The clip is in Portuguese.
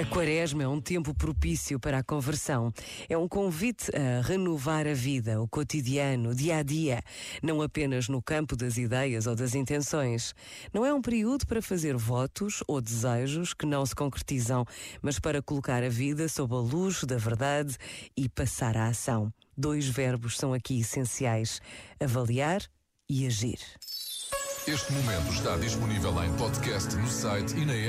A quaresma é um tempo propício para a conversão. É um convite a renovar a vida, o cotidiano, o dia a dia, não apenas no campo das ideias ou das intenções. Não é um período para fazer votos ou desejos que não se concretizam, mas para colocar a vida sob a luz da verdade e passar à ação. Dois verbos são aqui essenciais: avaliar e agir. Este momento está disponível em podcast no site e na app.